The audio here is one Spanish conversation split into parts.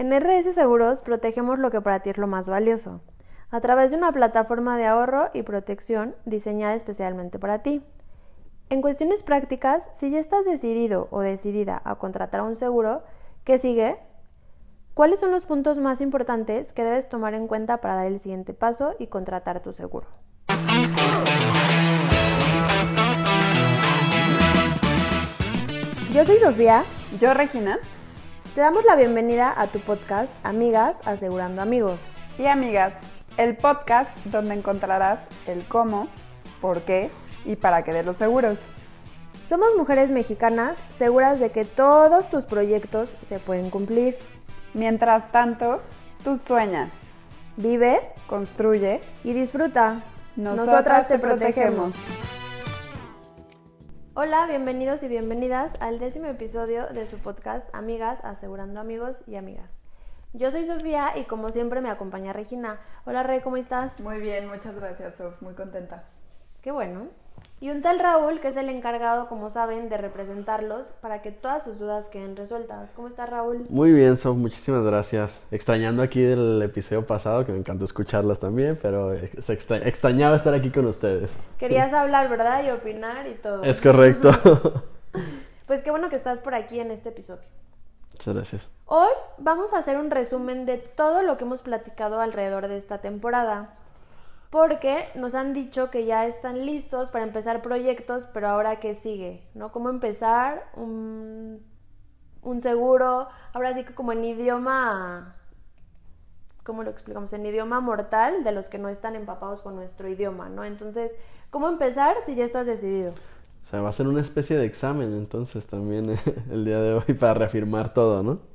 En RS Seguros protegemos lo que para ti es lo más valioso, a través de una plataforma de ahorro y protección diseñada especialmente para ti. En cuestiones prácticas, si ya estás decidido o decidida a contratar un seguro, ¿qué sigue? ¿Cuáles son los puntos más importantes que debes tomar en cuenta para dar el siguiente paso y contratar tu seguro? Yo soy Sofía. Yo, Regina. Te damos la bienvenida a tu podcast Amigas Asegurando Amigos. Y amigas, el podcast donde encontrarás el cómo, por qué y para qué de los seguros. Somos mujeres mexicanas seguras de que todos tus proyectos se pueden cumplir. Mientras tanto, tú sueña, Vive construye, y disfruta. nosotras, te protegemos. Hola, bienvenidos y bienvenidas al décimo episodio de su podcast Amigas Asegurando Amigos y Amigas. Yo soy Sofía y como siempre me acompaña Regina. Hola Re, ¿cómo estás? Muy bien, muchas gracias, Sof, muy contenta. Qué bueno. Y un tal Raúl, que es el encargado, como saben, de representarlos para que todas sus dudas queden resueltas. ¿Cómo está Raúl? Muy bien, Sof, muchísimas gracias. Extrañando aquí del episodio pasado, que me encantó escucharlas también, pero se extra- extrañaba estar aquí con ustedes. Querías hablar, ¿verdad? Y opinar y todo. Es correcto. Pues qué bueno que estás por aquí en este episodio. Muchas gracias. Hoy vamos a hacer un resumen de todo lo que hemos platicado alrededor de esta temporada. Porque nos han dicho que ya están listos para empezar proyectos, pero ahora qué sigue, ¿no? ¿Cómo empezar un, un seguro? Ahora sí que como en idioma, ¿cómo lo explicamos? En idioma mortal de los que no están empapados con nuestro idioma, ¿no? Entonces, ¿cómo empezar si ya estás decidido? O sea, va a ser una especie de examen entonces también el día de hoy para reafirmar todo, ¿no?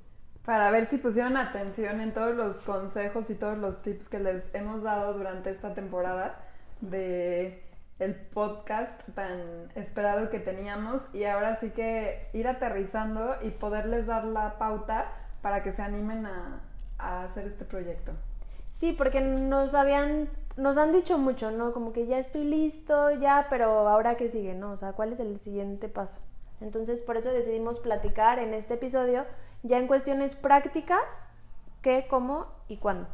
Para ver si pusieron atención en todos los consejos y todos los tips que les hemos dado durante esta temporada de el podcast tan esperado que teníamos y ahora sí que ir aterrizando y poderles dar la pauta para que se animen a, a hacer este proyecto. Sí, porque nos habían, nos han dicho mucho, ¿no? Como que ya estoy listo, ya, pero ahora qué sigue, ¿no? O sea, ¿cuál es el siguiente paso? Entonces, por eso decidimos platicar en este episodio ya en cuestiones prácticas, qué, cómo y cuándo.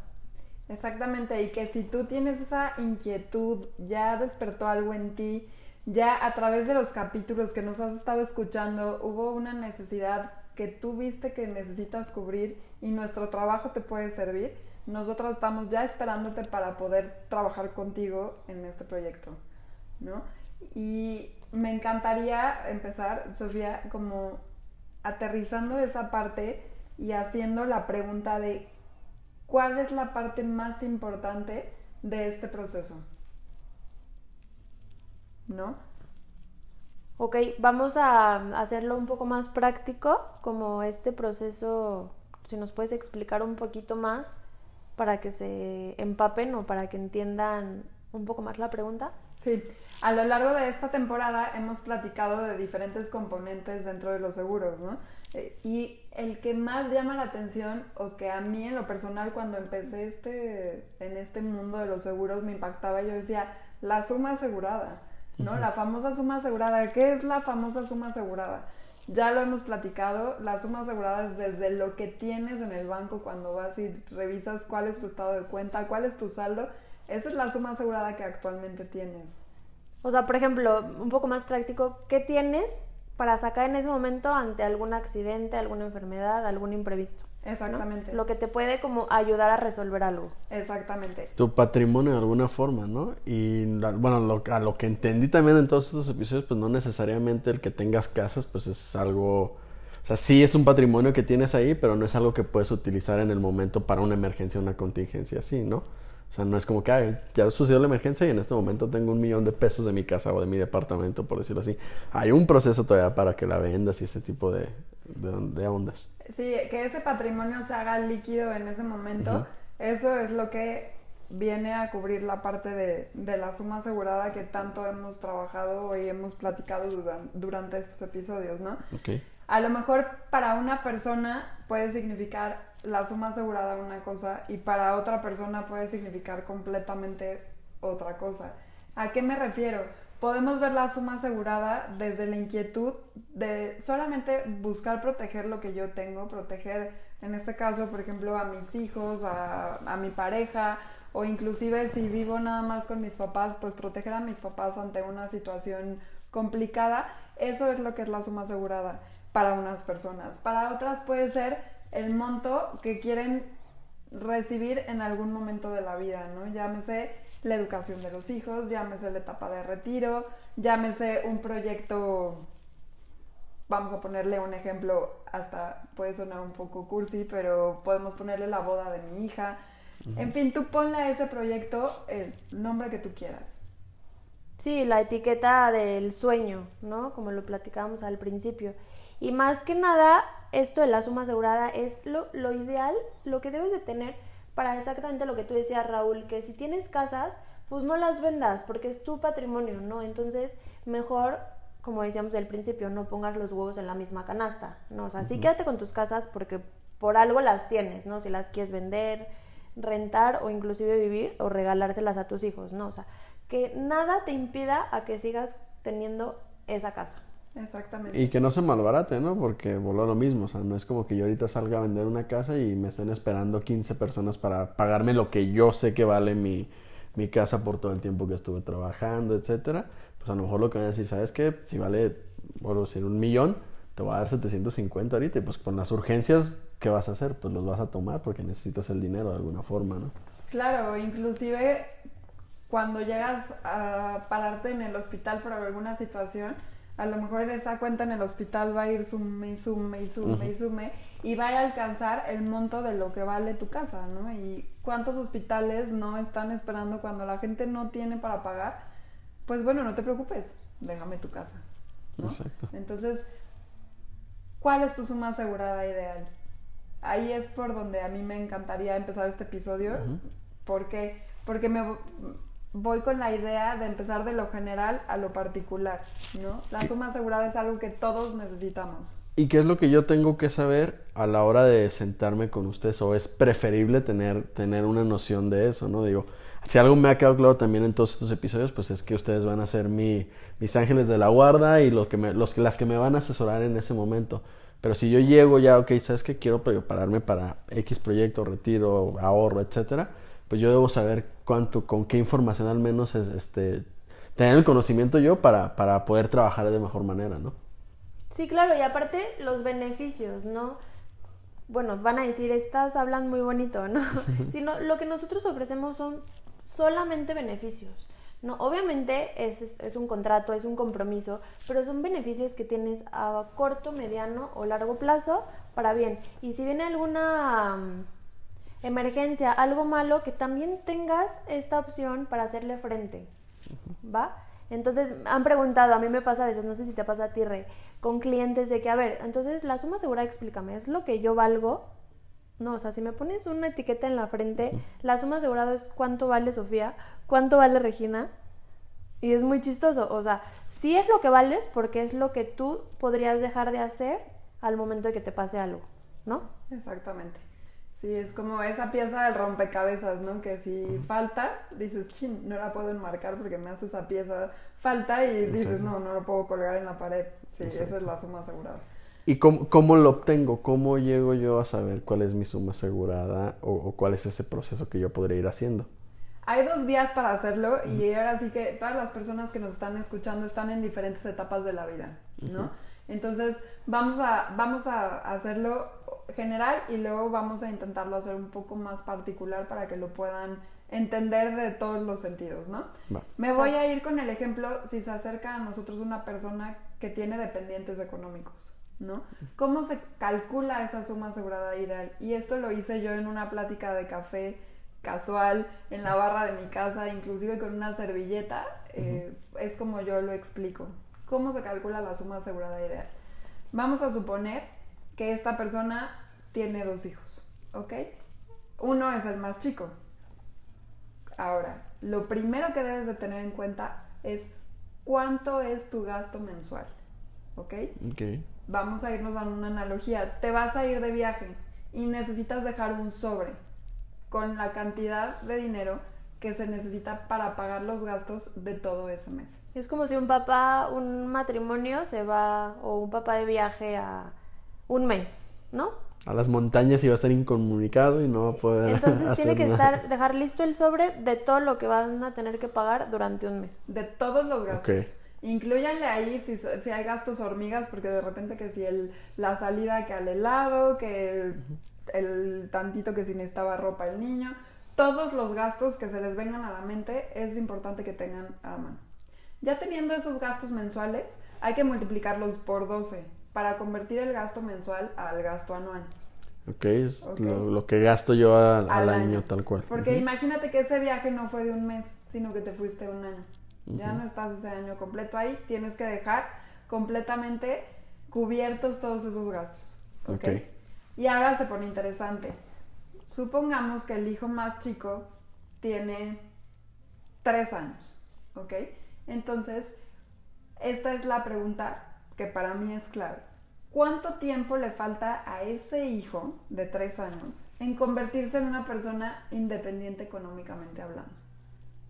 Exactamente, y que si tú tienes esa inquietud, ya despertó algo en ti, ya a través de los capítulos que nos has estado escuchando, hubo una necesidad que tú viste que necesitas cubrir y nuestro trabajo te puede servir, nosotros estamos ya esperándote para poder trabajar contigo en este proyecto, ¿no? Y me encantaría empezar, Sofía, como aterrizando esa parte y haciendo la pregunta de ¿cuál es la parte más importante de este proceso? ¿No? Ok, vamos a hacerlo un poco más práctico, como este proceso, si nos puedes explicar un poquito más para que se empapen o para que entiendan un poco más la pregunta. Sí, a lo largo de esta temporada hemos platicado de diferentes componentes dentro de los seguros, ¿no? Eh, Y el que más llama la atención, o que a mí en lo personal cuando empecé este, en este mundo de los seguros me impactaba, yo decía, la suma asegurada, ¿no? La famosa suma asegurada. ¿Qué es la famosa suma asegurada? Ya lo hemos platicado, la suma asegurada es desde lo que tienes en el banco cuando vas y revisas cuál es tu estado de cuenta, cuál es tu saldo. Esa es la suma asegurada que actualmente tienes. O sea, por ejemplo, un poco más práctico, ¿qué tienes para sacar en ese momento ante algún accidente, alguna enfermedad, algún imprevisto? ¿no? Exactamente. Lo que te puede como ayudar a resolver algo. Exactamente. Tu patrimonio de alguna forma, ¿no? Y la- bueno, lo- a lo que entendí también en todos estos episodios, pues no necesariamente el que tengas casas, pues es algo... O sea, sí es un patrimonio que tienes ahí, pero no es algo que puedes utilizar en el momento para una emergencia, una contingencia así, ¿no? O sea, no es como que "Ay, ya sucedió la emergencia y en este momento tengo un millón de pesos de mi casa o de mi departamento, por decirlo así. Hay un proceso todavía para que la vendas y ese tipo de, de, de ondas. Sí, que ese patrimonio se haga líquido en ese momento, eso es lo que viene a cubrir la parte de, de la suma asegurada que tanto hemos trabajado y hemos platicado duran- durante estos episodios, ¿no? Ok. A lo mejor para una persona puede significar la suma asegurada una cosa y para otra persona puede significar completamente otra cosa. ¿A qué me refiero? Podemos ver la suma asegurada desde la inquietud de solamente buscar proteger lo que yo tengo, proteger en este caso, por ejemplo, a mis hijos, a, mi pareja, o inclusive si vivo nada más con mis papás, pues proteger a mis papás ante una situación complicada, eso es lo que es la suma asegurada para unas personas. Para otras puede ser el monto que quieren recibir en algún momento de la vida, ¿no? Llámese la educación de los hijos, llámese la etapa de retiro, llámese un proyecto, vamos a ponerle un ejemplo, hasta puede sonar un poco cursi, pero podemos ponerle la boda de mi hija. En fin, tú ponle a ese proyecto el nombre que tú quieras. Sí, la etiqueta del sueño, ¿no? Como lo platicábamos al principio. Y más que nada, esto de la suma asegurada es lo, lo ideal, lo que debes de tener para exactamente lo que tú decías, Raúl, que si tienes casas, pues no las vendas porque es tu patrimonio, ¿no? Entonces, mejor, como decíamos al principio, no pongas los huevos en la misma canasta, ¿no? O sea, sí quédate con tus casas porque por algo las tienes, ¿no? Si las quieres vender, rentar o inclusive vivir o regalárselas a tus hijos, ¿no? O sea, que nada te impida a que sigas teniendo esa casa. Exactamente. Y que no se malbarate, ¿no? Porque voló lo mismo, o sea, no es como que yo ahorita salga a vender una casa y me estén esperando 15 personas para pagarme lo que yo sé que vale mi, mi casa por todo el tiempo que estuve trabajando, etcétera. Pues a lo mejor lo que van a decir, ¿sabes qué? Si vale, por decir, un millón, te voy a dar 750 ahorita y pues con las urgencias, ¿qué vas a hacer? Pues los vas a tomar porque necesitas el dinero de alguna forma, ¿no? Claro, inclusive cuando llegas a pararte en el hospital por alguna situación, a lo mejor esa cuenta en el hospital va a ir sume y sume y sume y sume y va a alcanzar el monto de lo que vale tu casa, ¿no? Y cuántos hospitales no están esperando cuando la gente no tiene para pagar, pues bueno, no te preocupes, déjame tu casa. ¿no? Exacto. Entonces, ¿cuál es tu suma asegurada ideal? Ahí es por donde a mí me encantaría empezar este episodio, porque, porque me voy con la idea de empezar de lo general a lo particular, ¿no? La suma asegurada es algo que todos necesitamos. ¿Y qué es lo que yo tengo que saber a la hora de sentarme con ustedes? ¿O es preferible tener, tener una noción de eso, no? Digo, si algo me ha quedado claro también en todos estos episodios, pues es que ustedes van a ser mi, mis ángeles de la guarda y lo que me, los, que- las que me van a asesorar en ese momento. Pero si yo llego ya, ok, ¿sabes qué? Quiero prepararme para X proyecto, retiro, ahorro, etcétera, pues yo debo saber cuánto, con qué información al menos es, este, tener el conocimiento yo para, para poder trabajar de mejor manera, ¿no? Sí, claro, y aparte los beneficios, ¿no? Bueno, van a decir, estás hablando muy bonito, ¿no? Sino lo que nosotros ofrecemos son solamente beneficios, ¿no? Obviamente es, es- un contrato, es un compromiso, pero son beneficios que tienes a corto, mediano o largo plazo para bien. Y si viene alguna emergencia, algo malo, que también tengas esta opción para hacerle frente, ¿va? Entonces, han preguntado, a mí me pasa a veces, no sé si te pasa a ti, Rey, con clientes de que, a ver, entonces la suma asegurada, explícame, ¿es lo que yo valgo? No, o sea, si me pones una etiqueta en la frente, la suma asegurada es cuánto vale Sofía, cuánto vale Regina, y es muy chistoso, o sea, sí es lo que vales porque es lo que tú podrías dejar de hacer al momento de que te pase algo, ¿no? Exactamente. Sí, es como esa pieza del rompecabezas, ¿no? Que si falta, dices, chin, no la puedo enmarcar porque me hace esa pieza falta y dices, no, no lo puedo colgar en la pared. Sí, esa es la suma asegurada. ¿Y cómo, cómo lo obtengo? ¿Cómo llego yo a saber cuál es mi suma asegurada o, o cuál es ese proceso que yo podría ir haciendo? Hay dos vías para hacerlo y ahora sí que todas las personas que nos están escuchando están en diferentes etapas de la vida, ¿no? Entonces vamos a, vamos a hacerlo general y luego vamos a intentarlo hacer un poco más particular para que lo puedan entender de todos los sentidos, ¿no? Va. Me voy a ir con el ejemplo si se acerca a nosotros una persona que tiene dependientes económicos, ¿no? ¿Cómo se calcula esa suma asegurada ideal? Y esto lo hice yo en una plática de café casual en la barra de mi casa, inclusive con una servilleta, eh, es como yo lo explico. ¿Cómo se calcula la suma asegurada ideal? Vamos a suponer que esta persona tiene dos hijos, ¿ok? Uno es el más chico, Ahora, lo primero que debes de tener en cuenta es cuánto es tu gasto mensual, ¿ok? Ok. Vamos a irnos a una analogía. Te vas a ir de viaje y necesitas dejar un sobre con la cantidad de dinero que se necesita para pagar los gastos de todo ese mes. Es como si un papá, un matrimonio se va, o un papá de viaje a un mes, ¿no? A las montañas y va a estar incomunicado y no va a poder Entonces hacer tiene que nada. estar, dejar listo el sobre de todo lo que van a tener que pagar durante un mes. De todos los gastos. Ok. Incluyanle ahí si, si hay gastos hormigas, porque de repente que si el, la salida que al helado, que el, el tantito que si necesitaba ropa el niño, todos los gastos que se les vengan a la mente es importante que tengan a mano. Ya teniendo esos gastos mensuales, hay que multiplicarlos por 12 para convertir el gasto mensual al gasto anual. Ok, es Ok. Lo, lo que gasto yo al, al Al año, año. tal cual. Porque Ujú. imagínate que ese viaje no fue de un mes, sino que te fuiste un año. Ya no estás ese año completo ahí, tienes que dejar completamente cubiertos todos esos gastos. ¿ok? Ok. Y ahora se pone interesante. Supongamos que el hijo más chico tiene tres años, ¿ok? Entonces, esta es la pregunta que para mí es clave. ¿Cuánto tiempo le falta a ese hijo de tres años en convertirse en una persona independiente económicamente hablando?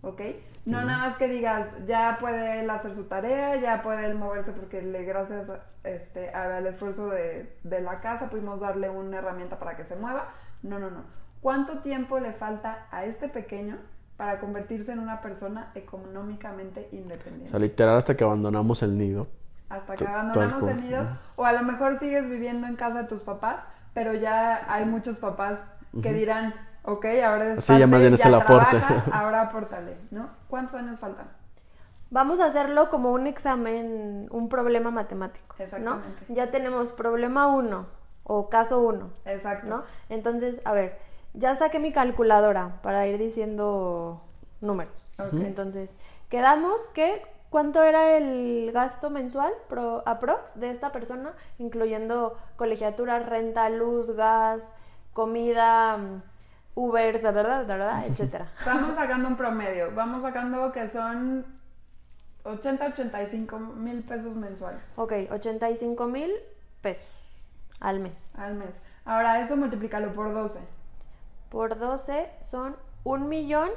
¿Ok? No nada más que digas, ya puede él hacer su tarea, ya puede él moverse porque le, gracias a- este, al esfuerzo de, de la casa pudimos darle una herramienta para que se mueva. No, no, no. ¿Cuánto tiempo le falta a este pequeño para convertirse en una persona económicamente O independiente? sea, literal hasta que abandonamos el nido. Hasta que abandonamos el nido, o a lo mejor sigues viviendo en casa de tus papás, pero ya hay muchos papás que dirán, ok, ahora eres Así ya más bien es el aporte. trabajas, ahora apórtale, ¿no? ¿Cuántos años faltan? Vamos a hacerlo como un examen, un problema matemático, ¿no? Exactamente. Ya tenemos problema 1 o caso 1, Exacto. ¿no? Entonces, a ver, ya saqué mi calculadora para ir diciendo números. Ok. Entonces, quedamos que cuánto era el gasto mensual pro, aprox de esta persona, incluyendo colegiatura, renta, luz, gas, comida, Ubers, la verdad, la verdad, etcétera. Vamos sacando un promedio, vamos sacando que son 80, 85 mil pesos mensuales Ok, 85 mil pesos al mes. al mes. Ahora eso multiplícalo por 12. Por 12 son un millón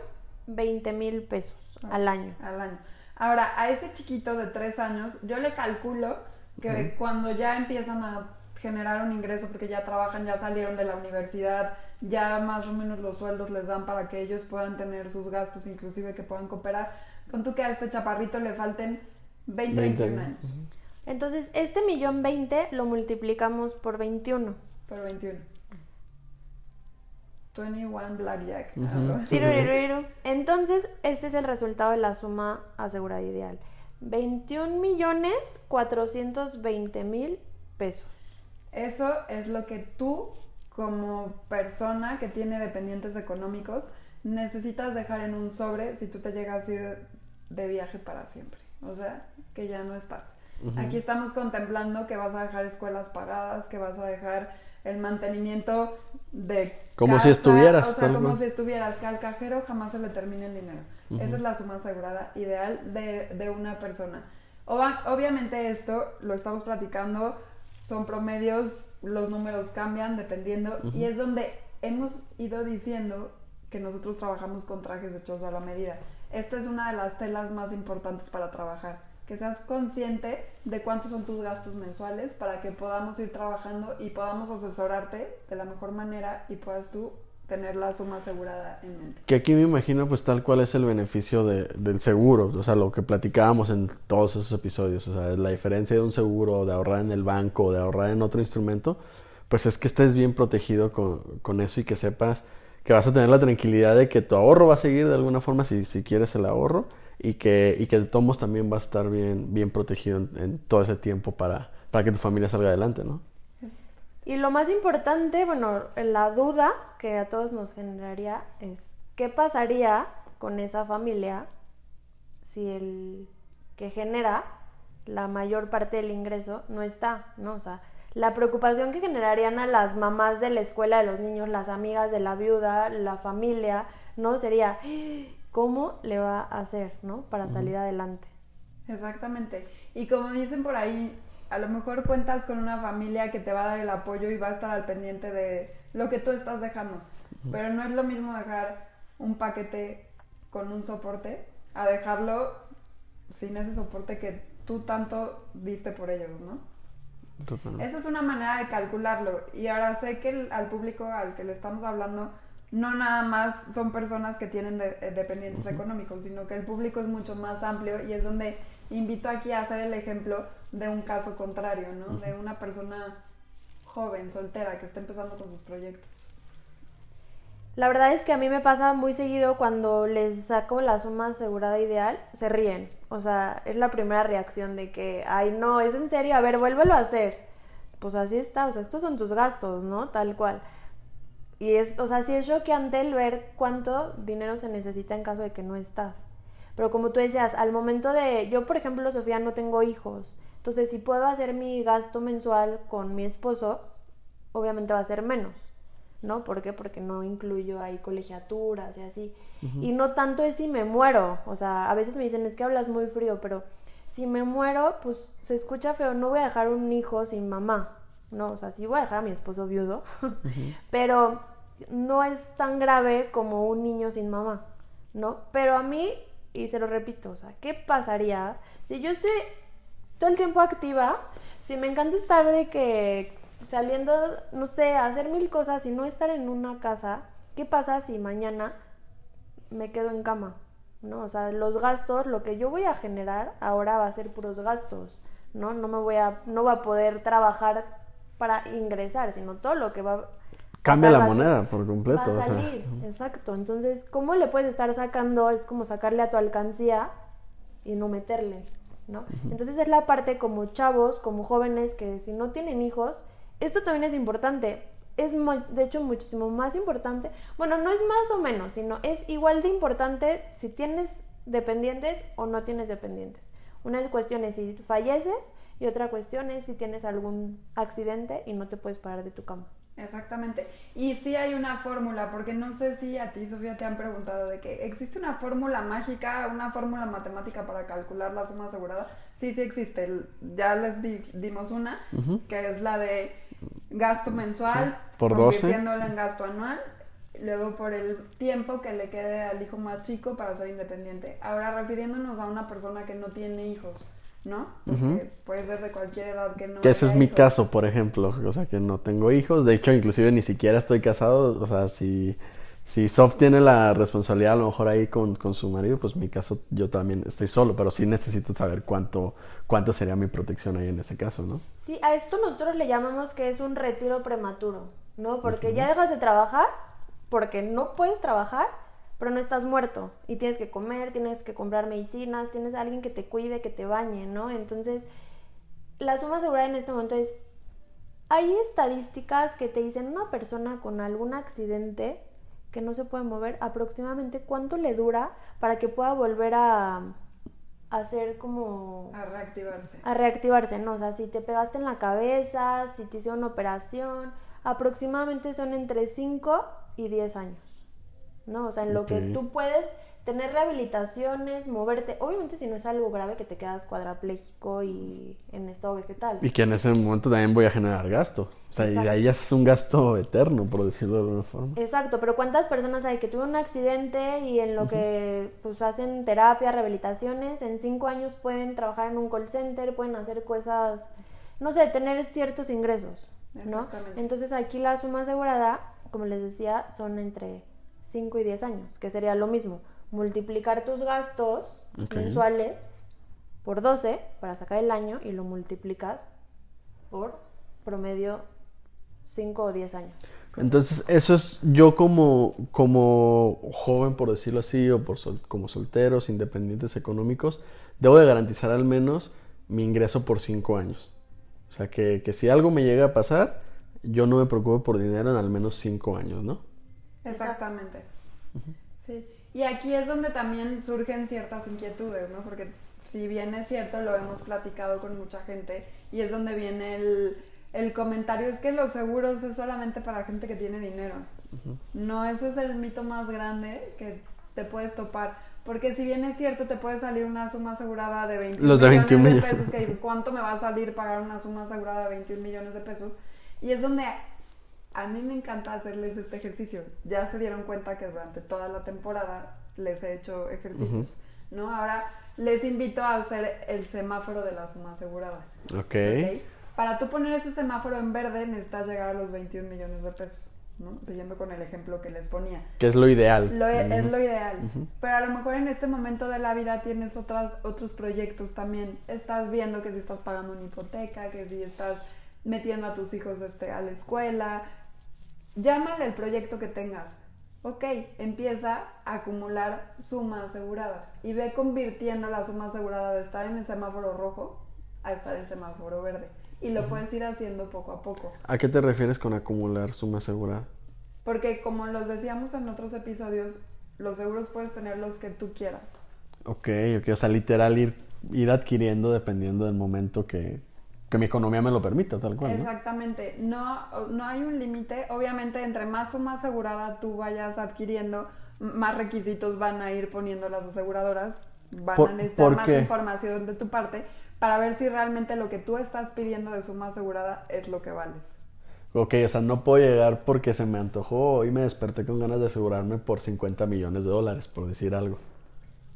20 mil pesos al año. al año. Ahora, a ese chiquito de tres años, yo le calculo que cuando ya empiezan a generar un ingreso, porque ya trabajan, ya salieron de la universidad, ya más o menos los sueldos les dan para que ellos puedan tener sus gastos, inclusive que puedan cooperar, con tú que a este chaparrito le falten 20, 20 21 años. años, Entonces, este millón 20 lo multiplicamos por 21. por 21. 21 Blackjack. Tiruriruiru. Entonces, este es el resultado de la suma asegurada ideal. 21 millones 420 mil pesos. Eso es lo que tú, como persona que tiene dependientes económicos, necesitas dejar en un sobre si tú te llegas a ir de viaje para siempre. O sea, que ya no estás. Aquí estamos contemplando que vas a dejar escuelas pagadas, que vas a dejar el mantenimiento de Como si estuvieras, o sea, tal como cual. si estuvieras, que al cajero jamás se le termine el dinero. Esa es la suma asegurada ideal de, de una persona. Oba- obviamente esto lo estamos platicando, son promedios, los números cambian dependiendo y es donde hemos ido diciendo que nosotros trabajamos con trajes hechos a la medida. Esta es una de las telas más importantes para trabajar, que seas consciente de cuántos son tus gastos mensuales para que podamos ir trabajando y podamos asesorarte de la mejor manera y puedas tú tener la suma asegurada en mente. Que aquí me imagino pues tal cual es el beneficio de- del seguro, o sea, lo que platicábamos en todos esos episodios, o sea, la diferencia de un seguro, de ahorrar en el banco, de ahorrar en otro instrumento, pues es que estés bien protegido con, con eso y que sepas que vas a tener la tranquilidad de que tu ahorro va a seguir de alguna forma si, si quieres el ahorro y que, y que modos también va a estar bien, bien protegido en, en todo ese tiempo para, para que tu familia salga adelante, ¿no? Y lo más importante, bueno, la duda que a todos nos generaría es, ¿qué pasaría con esa familia si el que genera la mayor parte del ingreso no está, ¿no? O sea, la preocupación que generarían a las mamás de la escuela de los niños, las amigas de la viuda, la familia, ¿no? Sería, ¿cómo le va a hacer, ¿no? Para salir adelante. Exactamente. Y como dicen por ahí, a lo mejor cuentas con una familia que te va a dar el apoyo y va a estar al pendiente de lo que tú estás dejando. Pero no es lo mismo dejar un paquete con un soporte a dejarlo sin ese soporte que tú tanto diste por ellos, ¿no? Totalmente. Esa es una manera de calcularlo. Y ahora sé que el- al público al que le estamos hablando no nada más son personas que tienen de- eh, dependientes económicos, sino que el público es mucho más amplio y es donde invito aquí a hacer el ejemplo de un caso contrario, ¿no? De una persona joven, soltera, que está empezando con sus proyectos. La verdad es que a mí me pasa muy seguido cuando les saco la suma asegurada ideal, se ríen. O sea, es la primera reacción de que, ay, no, es en serio, a ver, vuélvelo a hacer. Pues así está, o sea, estos son tus gastos, ¿no? Tal cual. Y es, o sea, sí es choqueante el ver cuánto dinero se necesita en caso de que no estás. Pero como tú decías, al momento de, yo por ejemplo, Sofía, no tengo hijos. Entonces, si puedo hacer mi gasto mensual con mi esposo, obviamente va a ser menos. ¿no? ¿Por qué? Porque no incluyo ahí colegiaturas y así. Y no tanto es si me muero, o sea, a veces me dicen, es que hablas muy frío, pero si me muero, pues se escucha feo, no voy a dejar un hijo sin mamá, ¿no? O sea, sí voy a dejar a mi esposo viudo, pero no es tan grave como un niño sin mamá, ¿no? Pero a mí, y se lo repito, o sea, ¿qué pasaría si yo estoy todo el tiempo activa? Si me encanta estar de que saliendo, no sé, a hacer mil cosas y no estar en una casa, ¿qué pasa si mañana me quedo en cama? ¿No? O sea, los gastos, lo que yo voy a generar ahora va a ser puros gastos, ¿no? No me voy a, no va a poder trabajar para ingresar, sino todo lo que va Cambia la a moneda por completo. va a o sea. salir, exacto. Entonces, ¿cómo le puedes estar sacando? Es como sacarle a tu alcancía y no meterle, ¿no? Entonces es la parte como chavos, como jóvenes que si no tienen hijos, esto también es importante. Es de hecho muchísimo más importante. Bueno, no es más o menos, sino es igual de importante si tienes dependientes o no tienes dependientes. Una cuestión es si falleces y otra cuestión es si tienes algún accidente y no te puedes parar de tu cama. Exactamente. Y sí hay una fórmula, porque no sé si a ti, Sofía, te han preguntado de que existe una fórmula mágica, una fórmula matemática para calcular la suma asegurada. Sí, sí existe. Ya les di- dimos una, que es la de gasto mensual, Sí, por 12. convirtiéndolo en gasto anual, luego por el tiempo que le quede al hijo más chico para ser independiente. Ahora, refiriéndonos a una persona que no tiene hijos, ¿no? Porque puede ser de cualquier edad que no Que ese es mi caso, por ejemplo. O sea, que no tengo hijos. De hecho, inclusive ni siquiera estoy casado. O sea, si, si Sof tiene la responsabilidad a lo mejor ahí con, con su marido, pues en mi caso yo también estoy solo. Pero sí necesito saber cuánto, cuánto sería mi protección ahí en ese caso, ¿no? Sí, a esto nosotros le llamamos que es un retiro prematuro, ¿no? Porque ya dejas de trabajar, porque no puedes trabajar, pero no estás muerto y tienes que comer, tienes que comprar medicinas, tienes a alguien que te cuide, que te bañe, ¿no? Entonces, la suma asegurada en este momento es, hay estadísticas que te dicen una persona con algún accidente que no se puede mover, aproximadamente cuánto le dura para que pueda volver a, a hacer como A reactivarse. a reactivarse, ¿no? O sea, si te pegaste en la cabeza, si te hicieron una operación, aproximadamente son entre 5 y 10 años, ¿no? O sea, en lo que tú puedes tener rehabilitaciones, moverte, obviamente si no es algo grave que te quedas cuadrapléjico y en estado vegetal. Y que en ese momento también voy a generar gasto. O sea, y ahí ya es un gasto eterno, por decirlo de alguna forma. Exacto, pero ¿cuántas personas hay que tuvieron un accidente y en lo que pues hacen terapia, rehabilitaciones, en cinco años pueden trabajar en un call center, pueden hacer cosas, no sé, tener ciertos ingresos, ¿no? Exactamente. Entonces aquí la suma asegurada, como les decía, son entre 5 y 10 años, que sería lo mismo, multiplicar tus gastos mensuales por 12 para sacar el año y lo multiplicas por promedio 5 o 10 años. Entonces, eso es yo como, como joven, por decirlo así, o por sol- como solteros, independientes económicos, debo de garantizar al menos mi ingreso por cinco años. O sea, que, que si algo me llega a pasar, yo no me preocupo por dinero en al menos cinco años, ¿no? Exactamente. Sí. Y aquí es donde también surgen ciertas inquietudes, ¿no? Porque si bien es cierto, lo hemos platicado con mucha gente y es donde viene el, el comentario, es que los seguros es solamente para gente que tiene dinero. No, eso es el mito más grande que te puedes topar. Porque si bien es cierto, te puede salir una suma asegurada de 21 Los de 21 millones de millones. pesos, que dices, ¿cuánto me va a salir pagar una suma asegurada de 21 millones de pesos? Y es donde a mí me encanta hacerles este ejercicio. Ya se dieron cuenta que durante toda la temporada les he hecho ejercicios, ¿no? Ahora les invito a hacer el semáforo de la suma asegurada. Ok. ¿ok? para tú poner ese semáforo en verde necesitas llegar a los 21 millones de pesos. ¿no? Siguiendo con el ejemplo que les ponía. Que es lo ideal. Lo, e, Es lo ideal. Pero a lo mejor en este momento de la vida tienes otras, otros proyectos también. Estás viendo que si estás pagando una hipoteca, que si estás metiendo a tus hijos este, a la escuela. Llámale el proyecto que tengas. Ok, empieza a acumular suma asegurada y ve convirtiendo la suma asegurada de estar en el semáforo rojo a estar en semáforo verde. Y lo puedes ir haciendo poco a poco. ¿A qué te refieres con acumular suma asegurada? Porque como los decíamos en otros episodios, los seguros puedes tener los que tú quieras. Ok, ok, o sea, literal ir, ir adquiriendo dependiendo del momento que, que mi economía me lo permita, tal cual. Exactamente, no, no hay un límite, obviamente entre más suma asegurada tú vayas adquiriendo, más requisitos van a ir poniendo las aseguradoras, van a necesitar más información de tu parte, para ver si realmente lo que tú estás pidiendo de suma asegurada es lo que vales. Ok, o sea, no puedo llegar porque se me antojó y me desperté con ganas de asegurarme por 50 millones de dólares, por decir algo.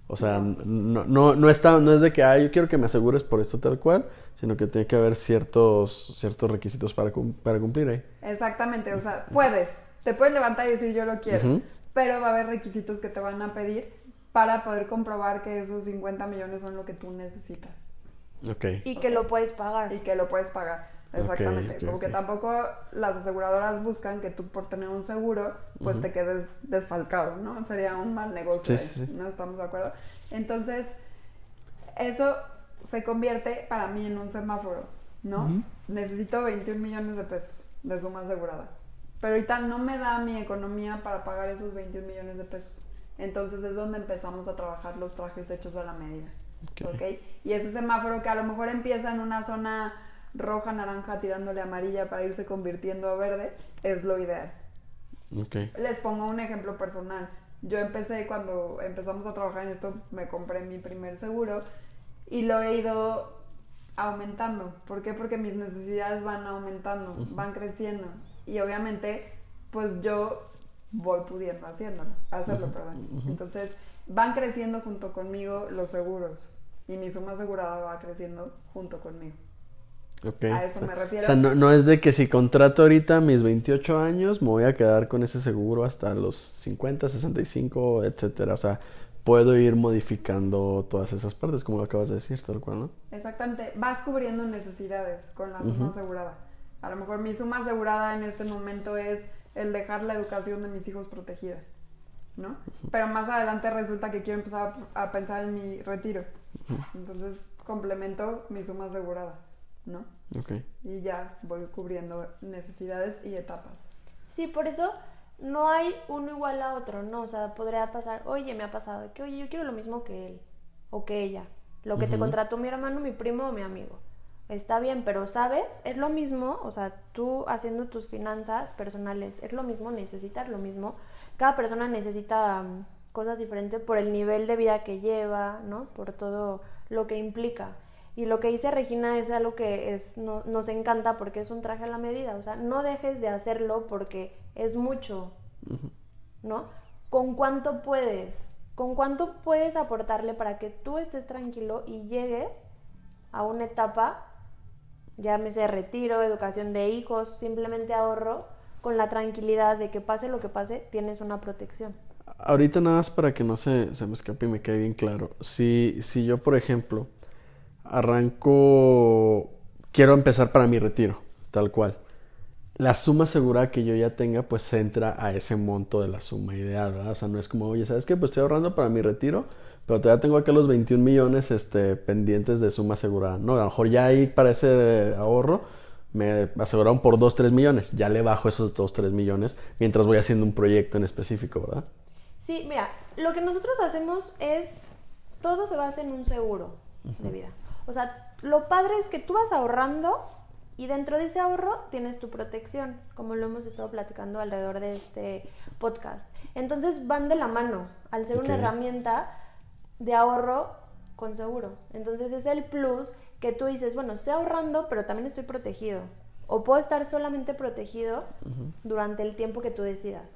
O sea, no, no, no, está, no es de que, ah, yo quiero que me asegures por esto tal cual, sino que tiene que haber ciertos, ciertos requisitos para, para cumplir ahí. Exactamente, o sea, puedes, te puedes levantar y decir yo lo quiero, pero va a haber requisitos que te van a pedir para poder comprobar que esos 50 millones son lo que tú necesitas. Y que lo puedes pagar. Y que lo puedes pagar. Exactamente. Como que tampoco las aseguradoras buscan que tú por tener un seguro, pues te quedes desfalcado, ¿no? Sería un mal negocio. ¿No estamos de acuerdo? Entonces, eso se convierte para mí en un semáforo, ¿no? Necesito 21 millones de pesos de suma asegurada. Pero ahorita no me da mi economía para pagar esos 21 millones de pesos. Entonces es donde empezamos a trabajar los trajes hechos a la medida. Okay. Y ese semáforo que a lo mejor empieza en una zona roja, naranja, tirándole amarilla para irse convirtiendo a verde, es lo ideal. Okay. Les pongo un ejemplo personal. Yo empecé cuando empezamos a trabajar en esto, me compré mi primer seguro y lo he ido aumentando. ¿Por qué? Porque mis necesidades van aumentando, van creciendo. Y obviamente, pues yo voy pudiendo haciéndolo, hacerlo, perdón. Entonces, van creciendo junto conmigo los seguros y mi suma asegurada va creciendo junto conmigo. A eso me refiero. O sea, no, es de que si contrato ahorita mis 28 años, me voy a quedar con ese seguro hasta los 50, 65, etcétera. O sea, puedo ir modificando todas esas partes, como lo acabas de decir, tal cual, ¿no? Exactamente. Vas cubriendo necesidades con la suma asegurada. A lo mejor mi suma asegurada en este momento es el dejar la educación de mis hijos protegida. ¿no? Pero más adelante resulta que quiero empezar a, pensar en mi retiro. Entonces complemento mi suma asegurada, ¿no? Y ya voy cubriendo necesidades y etapas. Sí, por eso no hay uno igual a otro, ¿no? O sea, podría pasar, oye, me ha pasado que, oye, yo quiero lo mismo que él o que ella. Lo que te contrató mi hermano, mi primo o mi amigo. Está bien, pero sabes, es lo mismo, o sea, tú haciendo tus finanzas personales, es lo mismo, necesitas lo mismo, cada persona necesita mm, cosas diferentes por el nivel de vida que lleva, ¿no? Por todo lo que implica. Y lo que dice Regina es algo que es, no, nos encanta porque es un traje a la medida. O sea, no dejes de hacerlo porque es mucho, ¿no? ¿Con cuánto puedes? ¿Con cuánto puedes aportarle para que tú estés tranquilo y llegues a una etapa, llámese retiro, educación de hijos, simplemente ahorro, con la tranquilidad de que pase lo que pase, tienes una protección. Ahorita nada más para que no se, se me escape y me quede bien claro. Si, si yo, por ejemplo, arranco, quiero empezar para mi retiro, tal cual. La suma asegurada que yo ya tenga, pues entra a ese monto de la suma ideal, ¿verdad? O sea, no es como, oye, ¿sabes qué? Pues estoy ahorrando para mi retiro, pero todavía tengo acá los 21 millones este, pendientes de suma asegurada. No, a lo mejor ya ahí para ese ahorro me aseguraron por 2, 3 millones. Ya le bajo esos 2, 3 millones mientras voy haciendo un proyecto en específico, ¿verdad? Sí, mira, lo que nosotros hacemos es, todo se basa en un seguro de vida. O sea, lo padre es que tú vas ahorrando y dentro de ese ahorro tienes tu protección, como lo hemos estado platicando alrededor de este podcast. Entonces van de la mano, al ser una herramienta de ahorro con seguro. Entonces es el plus que tú dices, bueno, estoy ahorrando, pero también estoy protegido. O puedo estar solamente protegido durante el tiempo que tú decidas.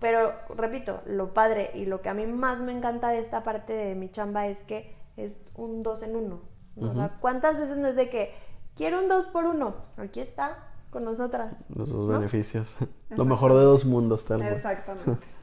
Pero, repito, lo padre y lo que a mí más me encanta de esta parte de mi chamba es que es un dos en uno. O sea, ¿cuántas veces no es de que quiero un 2 por 1 Aquí está, con nosotras. Los dos beneficios. Lo mejor de dos mundos, tal vez. Exactamente.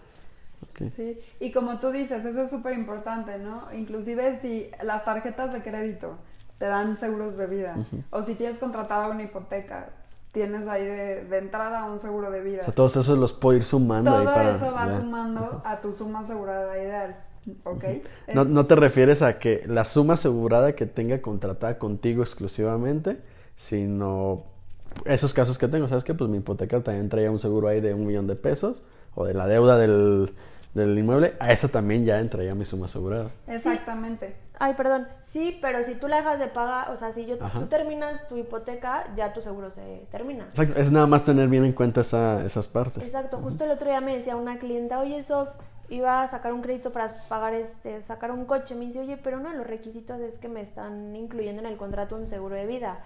Sí, y como tú dices, eso es súper importante, ¿no? Inclusive si las tarjetas de crédito te dan seguros de vida, o si tienes contratada una hipoteca, tienes ahí de, entrada un seguro de vida. O sea, todos esos los puedo ir sumando Todo ahí para... eso va sumando a tu suma asegurada ideal. ¿Ok? no, no, te refieres a que la suma asegurada que tenga contratada contigo exclusivamente, sino esos casos que tengo, ¿sabes qué? Pues mi hipoteca también traía un seguro ahí de un millón de pesos o de la deuda del, del inmueble, a esa también ya entraría mi suma asegurada. Exactamente. Ay, perdón. Sí, pero si tú la dejas de pagar, o sea, si yo, tú terminas tu hipoteca, ya tu seguro se termina. Exacto. Es nada más tener bien en cuenta esa, esas partes. Exacto. Justo el otro día me decía una clienta, oye, Sof, iba a sacar un crédito para pagar este, sacar un coche. Me dice, oye, pero uno de los requisitos es que me están incluyendo en el contrato un seguro de vida.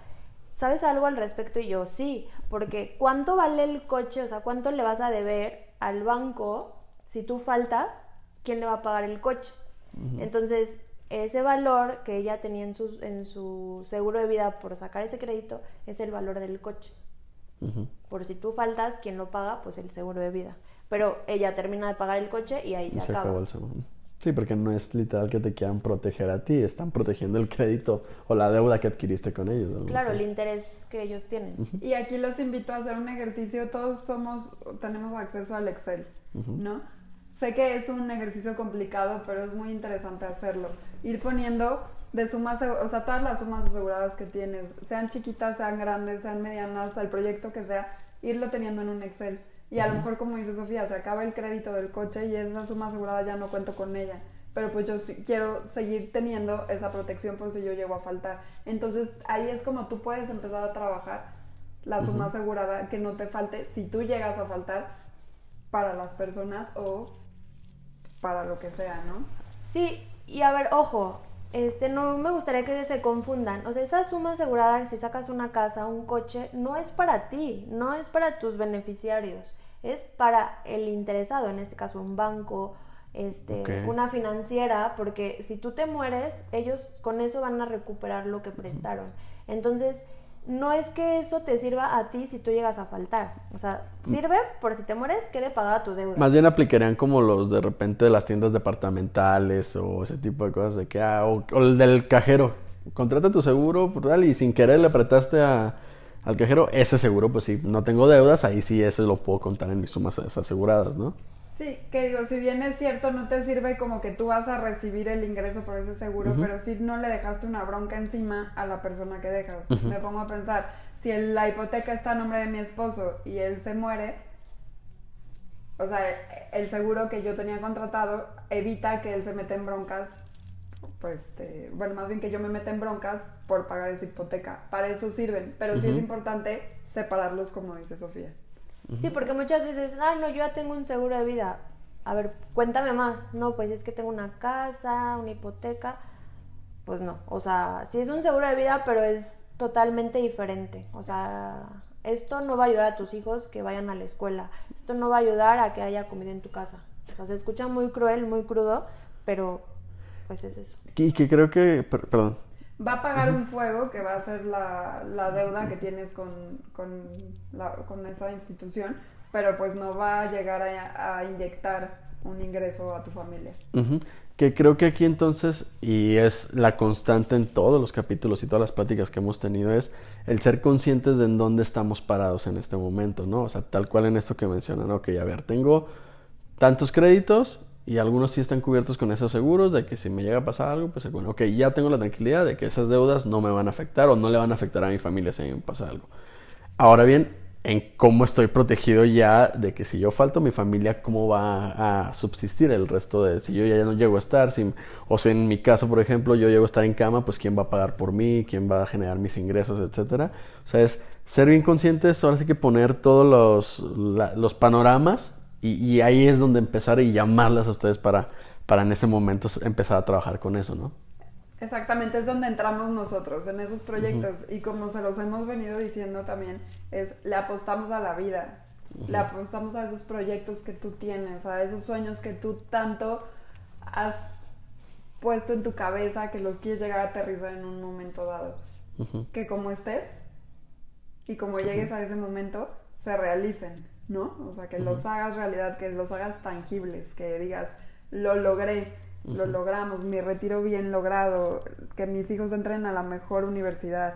¿Sabes algo al respecto? Y yo, sí, porque ¿cuánto vale el coche? O sea, ¿cuánto le vas a deber al banco si tú faltas? ¿Quién le va a pagar el coche? Entonces, ese valor que ella tenía en su, en su seguro de vida por sacar ese crédito es el valor del coche. Por si tú faltas, ¿quién lo paga? Pues el seguro de vida. Pero ella termina de pagar el coche y ahí se, se acaba. el seguro. Sí, porque no es literal que te quieran proteger a ti, están protegiendo el crédito o la deuda que adquiriste con ellos. Claro, el interés que ellos tienen. Y aquí los invito a hacer un ejercicio, todos somos, tenemos acceso al Excel, ¿no? Sé que es un ejercicio complicado, pero es muy interesante hacerlo. Ir poniendo de sumas, o sea, todas las sumas aseguradas que tienes, sean chiquitas, sean grandes, sean medianas, el proyecto que sea, irlo teniendo en un Excel y a lo mejor, como dice Sofía, se acaba el crédito del coche y esa suma asegurada ya no cuento con ella. Pero pues yo quiero seguir teniendo esa protección por si yo llego a faltar. Entonces ahí es como tú puedes empezar a trabajar la suma asegurada que no te falte si tú llegas a faltar para las personas o para lo que sea, ¿no? Sí, y a ver, ojo, este, no me gustaría que se confundan. O sea, esa suma asegurada, si sacas una casa, un coche, no es para ti, no es para tus beneficiarios es para el interesado, en este caso un banco, este, una financiera, porque si tú te mueres, ellos con eso van a recuperar lo que prestaron. Entonces, no es que eso te sirva a ti si tú llegas a faltar. O sea, sirve por si te mueres, quede pagada tu deuda. Más bien aplicarían como los de repente de las tiendas departamentales o ese tipo de cosas de que, ah, o, el del cajero. Contrata tu seguro y sin querer le apretaste a al cajero, ese seguro, pues si no tengo deudas, ahí sí ese lo puedo contar en mis sumas aseguradas, ¿no? Sí, que digo, si bien es cierto, no te sirve como que tú vas a recibir el ingreso por ese seguro, pero si no le dejaste una bronca encima a la persona que dejas. Me pongo a pensar, si la hipoteca está a nombre de mi esposo y él se muere, o sea, el seguro que yo tenía contratado evita que él se meta en broncas pues, este, bueno, más bien que yo me meta en broncas por pagar esa hipoteca. Para eso sirven, pero sí es importante separarlos, como dice Sofía. Sí, porque muchas veces, ay, no, yo ya tengo un seguro de vida. A ver, cuéntame más. No, pues es que tengo una casa, una hipoteca. Pues no, o sea, sí es un seguro de vida, pero es totalmente diferente. O sea, esto no va a ayudar a tus hijos que vayan a la escuela. Esto no va a ayudar a que haya comida en tu casa. O sea, se escucha muy cruel, muy crudo, pero pues es eso. Y que creo que, perdón. Va a pagar un fuego que va a ser la, la deuda que tienes con, con, la, con, esa institución, pero pues no va a llegar a, a inyectar un ingreso a tu familia. Que creo que aquí entonces, y es la constante en todos los capítulos y todas las pláticas que hemos tenido, es el ser conscientes de en dónde estamos parados en este momento, ¿no? O sea, tal cual en esto que mencionan, ok, a ver, tengo tantos créditos, y algunos sí están cubiertos con esos seguros de que si me llega a pasar algo, pues bueno, ok, ya tengo la tranquilidad de que esas deudas no me van a afectar o no le van a afectar a mi familia si me pasa algo. Ahora bien, en cómo estoy protegido ya de que si yo falto, mi familia, cómo va a subsistir el resto de, si yo ya no llego a estar, si, o si en mi caso, por ejemplo, yo llego a estar en cama, pues quién va a pagar por mí, quién va a generar mis ingresos, etcétera. O sea, es ser bien conscientes, ahora sí que poner todos los, los panoramas y, ahí es donde empezar y llamarlas a ustedes para, para en ese momento empezar a trabajar con eso, ¿no? Exactamente, es donde entramos nosotros, en esos proyectos. Y como se los hemos venido diciendo también, es le apostamos a la vida, le apostamos a esos proyectos que tú tienes, a esos sueños que tú tanto has puesto en tu cabeza que los quieres llegar a aterrizar en un momento dado. Que como estés, y como llegues a ese momento, se realicen, ¿no? O sea, que los hagas realidad, que los hagas tangibles, que digas, lo logré, lo logramos, mi retiro bien logrado, que mis hijos entren a la mejor universidad.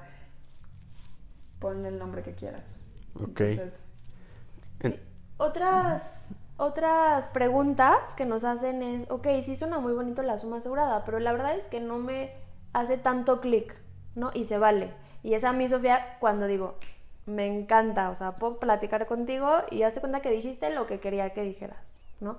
Ponle el nombre que quieras. Ok. Entonces, En- Otras, otras preguntas que nos hacen es, ok, sí suena muy bonito la suma asegurada, pero la verdad es que no me hace tanto clic, ¿no? Y se vale. Y es a mí, Sofía, cuando digo, me encanta, o sea, puedo platicar contigo y hazte cuenta que dijiste lo que quería que dijeras, ¿no?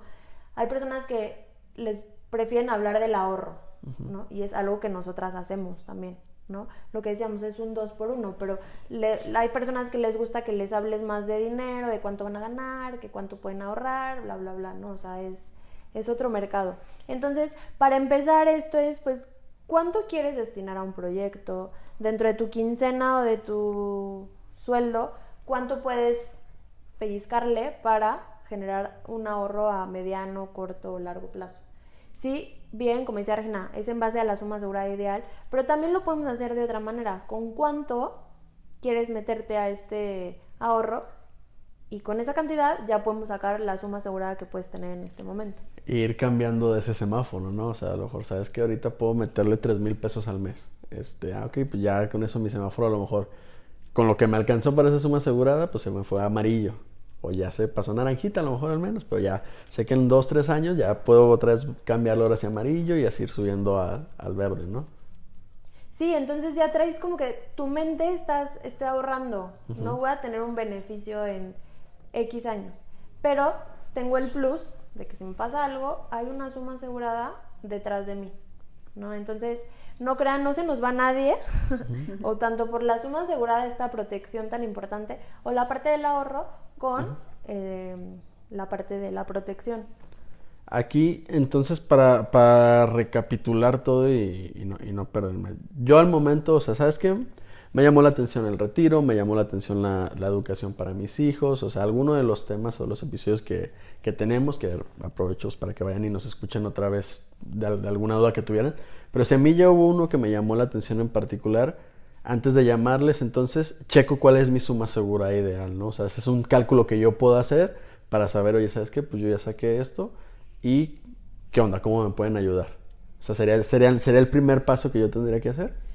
Hay personas que les prefieren hablar del ahorro, ¿no? Y es algo que nosotras hacemos también, ¿no? Lo que decíamos es un dos por uno, pero le- hay personas que les gusta que les hables más de dinero, de cuánto van a ganar, que cuánto pueden ahorrar, bla, bla, bla, ¿no? O sea, es, es otro mercado. Entonces, para empezar esto es, pues, ¿cuánto quieres destinar a un proyecto? Dentro de tu quincena o de tu sueldo, ¿cuánto puedes pellizcarle para generar un ahorro a mediano, corto o largo plazo? Sí, bien, como decía Regina, es en base a la suma asegurada ideal, pero también lo podemos hacer de otra manera. ¿Con cuánto quieres meterte a este ahorro? Y con esa cantidad ya podemos sacar la suma asegurada que puedes tener en este momento. ir cambiando de ese semáforo, ¿no? O sea, a lo mejor sabes que ahorita puedo meterle tres mil pesos al mes. Este, ah, ok, pues ya con eso mi semáforo a lo mejor, con lo que me alcanzó para esa suma asegurada, pues se me fue a amarillo. O ya se pasó a naranjita a lo mejor al menos, pero ya sé que en dos, tres años ya puedo otra vez cambiarlo ahora hacia amarillo y así ir subiendo a- al verde, ¿no? Sí, entonces ya traes como que tu mente estás, estoy ahorrando, no voy a tener un beneficio en X años, pero tengo el plus de que si me pasa algo, hay una suma asegurada detrás de mí, ¿no? Entonces, no crean, no se nos va nadie, o tanto por la suma asegurada, esta protección tan importante, o la parte del ahorro con eh, la parte de la protección. Aquí, entonces, para, para recapitular todo y, y no, y no perderme. Yo al momento, o sea, ¿sabes qué? Me llamó la atención el retiro, me llamó la atención la, educación para mis hijos, o sea, alguno de los temas o los episodios que, que tenemos, que aprovecho para que vayan y nos escuchen otra vez de, de alguna duda que tuvieran. Pero si a mí ya hubo uno que me llamó la atención en particular, antes de llamarles, entonces, checo cuál es mi suma segura ideal, ¿no? O sea, ese es un cálculo que yo puedo hacer para saber, oye, ¿sabes qué? Pues yo ya saqué esto y ¿qué onda? ¿Cómo me pueden ayudar? O sea, sería, sería, sería el primer paso que yo tendría que hacer.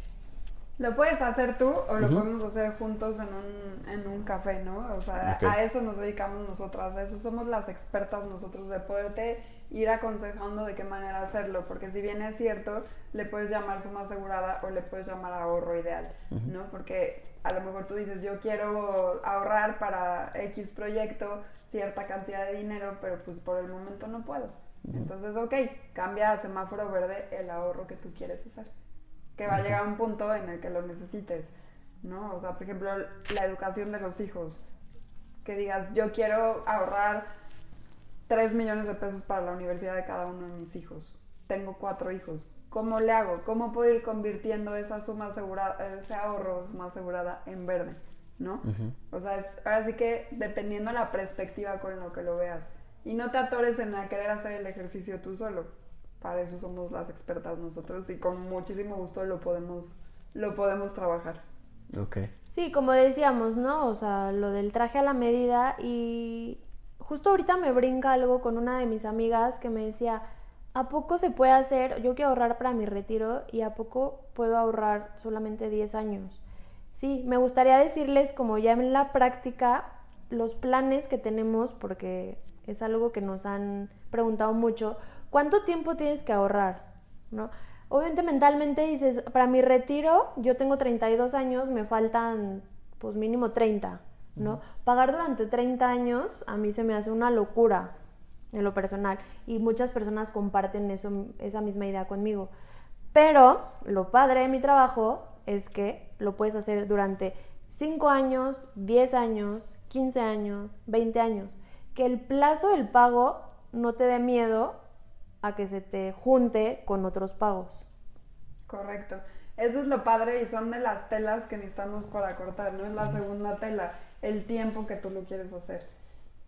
Lo puedes hacer tú o lo podemos hacer juntos en un, en un café, ¿no? O sea, a eso nos dedicamos nosotras, a eso somos las expertas nosotros, de poderte ir aconsejando de qué manera hacerlo, porque si bien es cierto, le puedes llamar suma asegurada o le puedes llamar ahorro ideal, ¿no? Porque a lo mejor tú dices, yo quiero ahorrar para X proyecto cierta cantidad de dinero, pero pues por el momento no puedo. Entonces, ok, cambia a semáforo verde el ahorro que tú quieres hacer que va a llegar un punto en el que lo necesites, ¿no? O sea, por ejemplo, la educación de los hijos. Que digas, yo quiero ahorrar 3 millones de pesos para la universidad de cada uno de mis hijos. Tengo cuatro hijos. ¿Cómo le hago? ¿Cómo puedo ir convirtiendo esa suma asegurada, ese ahorro, suma asegurada en verde? ¿No? O sea, es, ahora sí que dependiendo la perspectiva con lo que lo veas. Y no te atores en la querer hacer el ejercicio tú solo. Para eso somos las expertas nosotros y con muchísimo gusto lo podemos, lo podemos trabajar. Ok. Sí, como decíamos, ¿no? O sea, lo del traje a la medida y justo ahorita me brinca algo con una de mis amigas que me decía, ¿a poco se puede hacer? Yo quiero ahorrar para mi retiro y ¿a poco puedo ahorrar solamente 10 años? Sí, me gustaría decirles como ya en la práctica los planes que tenemos porque es algo que nos han preguntado mucho, ¿cuánto tiempo tienes que ahorrar? ¿No? Obviamente mentalmente dices, para mi retiro yo tengo 32 años, me faltan pues mínimo 30, ¿no? Pagar durante 30 años a mí se me hace una locura en lo personal y muchas personas comparten eso, esa misma idea conmigo. Pero lo padre de mi trabajo es que lo puedes hacer durante 5 años, 10 años, 15 años, 20 años. Que el plazo del pago no te dé miedo a que se te junte con otros pagos. Correcto. Eso es lo padre y son de las telas que necesitamos para cortar, ¿no? Es la segunda tela, el tiempo que tú lo quieres hacer.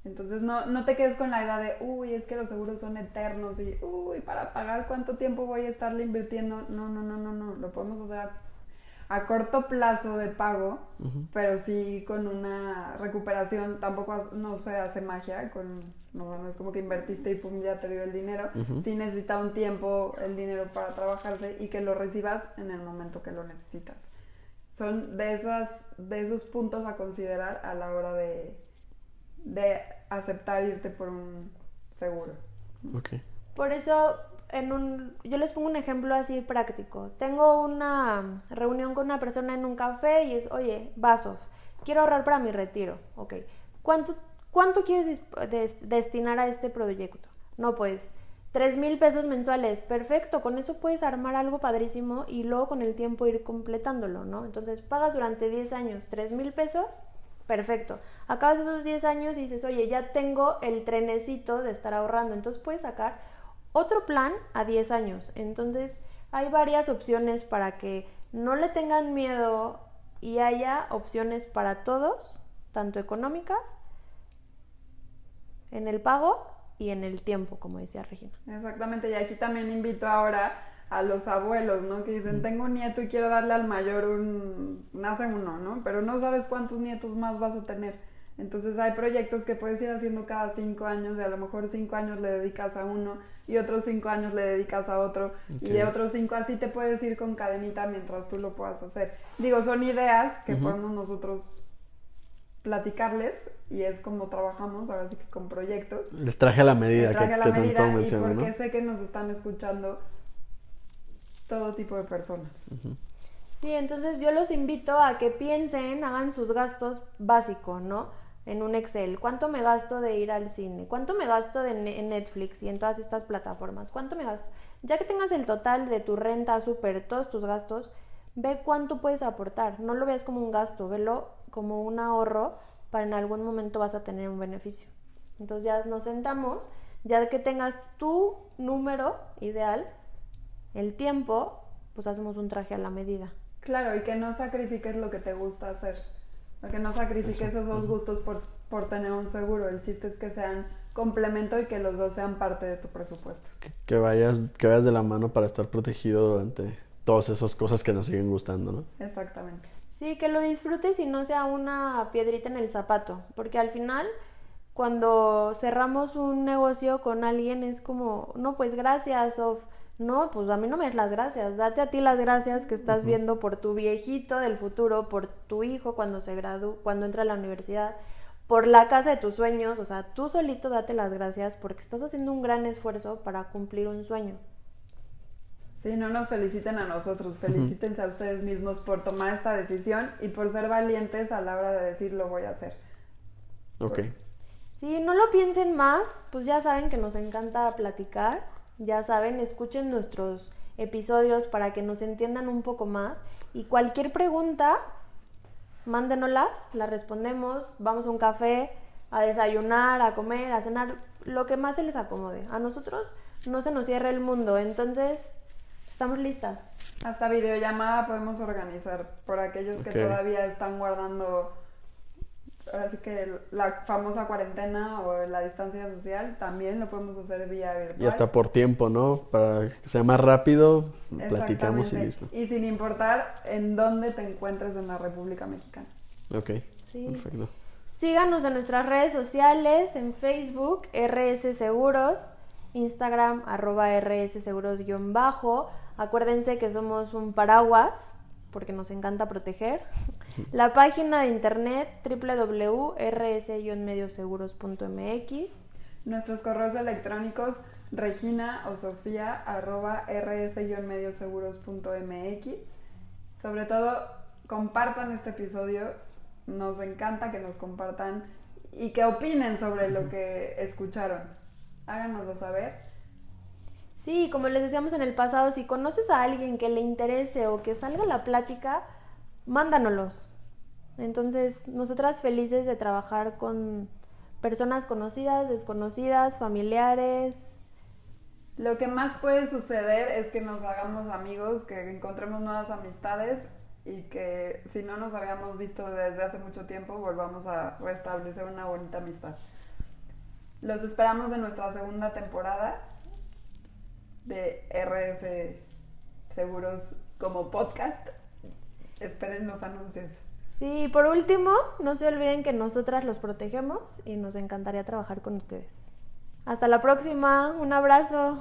Entonces no, no te quedes con la idea de, uy, es que los seguros son eternos y, uy, para pagar cuánto tiempo voy a estarle invirtiendo. No, no, no, no, no, lo podemos hacer a, a corto plazo de pago, pero sí con una recuperación, tampoco no se hace magia, con, no, no es como que invertiste y pum, ya te dio el dinero, sí necesita un tiempo el dinero para trabajarse y que lo recibas en el momento que lo necesitas. Son de, esas, de esos puntos a considerar a la hora de, de aceptar irte por un seguro. Ok. Por eso, en un, yo les pongo un ejemplo así práctico. Tengo una reunión con una persona en un café y es, oye, Basov, quiero ahorrar para mi retiro. Ok. ¿Cuánto, cuánto quieres destinar a este proyecto? No, pues, tres mil pesos mensuales. Perfecto, con eso puedes armar algo padrísimo y luego con el tiempo ir completándolo, ¿no? Entonces, pagas durante 10 años tres mil pesos. Perfecto. Acabas esos 10 años y dices, oye, ya tengo el trenecito de estar ahorrando. Entonces puedes sacar otro plan a 10 años. Entonces hay varias opciones para que no le tengan miedo y haya opciones para todos, tanto económicas, en el pago y en el tiempo, como decía Regina. Exactamente, y aquí también invito ahora a los abuelos, ¿no? Que dicen, tengo un nieto y quiero darle al mayor un... nace uno, ¿no? Pero no sabes cuántos nietos más vas a tener. Entonces hay proyectos que puedes ir haciendo cada cinco años y a lo mejor cinco años le dedicas a uno y otros cinco años le dedicas a otro y de otros cinco así te puedes ir con cadenita mientras tú lo puedas hacer. Digo, son ideas que Ujú. podemos nosotros platicarles y es como trabajamos, ahora sí que con proyectos. El traje a la medida traje que, a la que medida tanto y porque ¿no? sé que nos están escuchando todo tipo de personas. Sí, entonces yo los invito a que piensen, hagan sus gastos básicos, ¿no? En un Excel. ¿Cuánto me gasto de ir al cine? ¿Cuánto me gasto de ne- en Netflix y en todas estas plataformas? ¿Cuánto me gasto? Ya que tengas el total de tu renta, súper, todos tus gastos, ve cuánto puedes aportar. No lo veas como un gasto, velo como un ahorro para en algún momento vas a tener un beneficio. Entonces ya nos sentamos, ya que tengas tu número ideal, el tiempo, pues hacemos un traje a la medida. Claro, y que no sacrifiques lo que te gusta hacer. O que no sacrifiques Eso, esos dos gustos por, por tener un seguro. El chiste es que sean complemento y que los dos sean parte de tu presupuesto. Que, que vayas, que vayas de la mano para estar protegido durante todas esas cosas que nos siguen gustando, ¿no? Exactamente. Sí, que lo disfrutes y no sea una piedrita en el zapato, porque al final cuando cerramos un negocio con alguien es como, no, pues gracias, o no, pues a mí no me des las gracias, date a ti las gracias que estás viendo por tu viejito del futuro, por tu hijo cuando se gradúe, cuando entra a la universidad, por la casa de tus sueños, o sea, tú solito date las gracias porque estás haciendo un gran esfuerzo para cumplir un sueño. Sí, no nos feliciten a nosotros, felicítense a ustedes mismos por tomar esta decisión y por ser valientes a la hora de decir lo voy a hacer. Ok. Si no lo piensen más, pues ya saben que nos encanta platicar. Ya saben, escuchen nuestros episodios para que nos entiendan un poco más. Y cualquier pregunta, mándenoslas, la respondemos. Vamos a un café, a desayunar, a comer, a cenar, lo que más se les acomode. A nosotros no se nos cierra el mundo, entonces estamos listas. Hasta videollamada podemos organizar por aquellos que todavía están guardando, ahora sí que la famosa cuarentena o la distancia social, también lo podemos hacer vía virtual. Y hasta por tiempo, ¿no? Para que sea más rápido, platicamos y listo. Y sin importar en dónde te encuentres en la República Mexicana. Ok. Sí. Perfecto. Síganos en nuestras redes sociales, en Facebook, RS Seguros, Instagram, arroba RS Seguros-bajo. Acuérdense que somos un paraguas, porque nos encanta proteger. La página de internet www.rs-medioseguros.mx. Nuestros correos electrónicos regina o sofía arroba rs-medioseguros.mx. Sobre todo, compartan este episodio. Nos encanta que nos compartan y que opinen sobre lo que escucharon. Háganoslo saber. Sí, como les decíamos en el pasado, si conoces a alguien que le interese o que salga la plática, mándanoslos. Entonces, nosotras felices de trabajar con personas conocidas, desconocidas, familiares. Lo que más puede suceder es que nos hagamos amigos, que encontremos nuevas amistades y que si no nos habíamos visto desde hace mucho tiempo, volvamos a restablecer una bonita amistad. Los esperamos en nuestra segunda temporada de RS Seguros como podcast. esperen los anuncios. Sí, por último, no se olviden que nosotras los protegemos y nos encantaría trabajar con ustedes. Hasta la próxima, un abrazo.